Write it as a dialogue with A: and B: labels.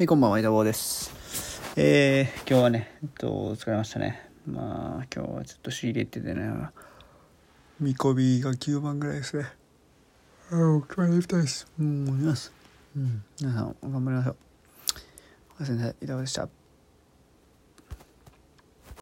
A: はい、こんばんは、板坊です。えー、今日はね、えっと、疲れましたね。まあ、今日はちょっと仕入れててね、見込みが9万ぐらいですね。ああ、お決まりたいです。うん、思います。うん、皆さん、頑張りましょう。おやすみなさい、板坊でした。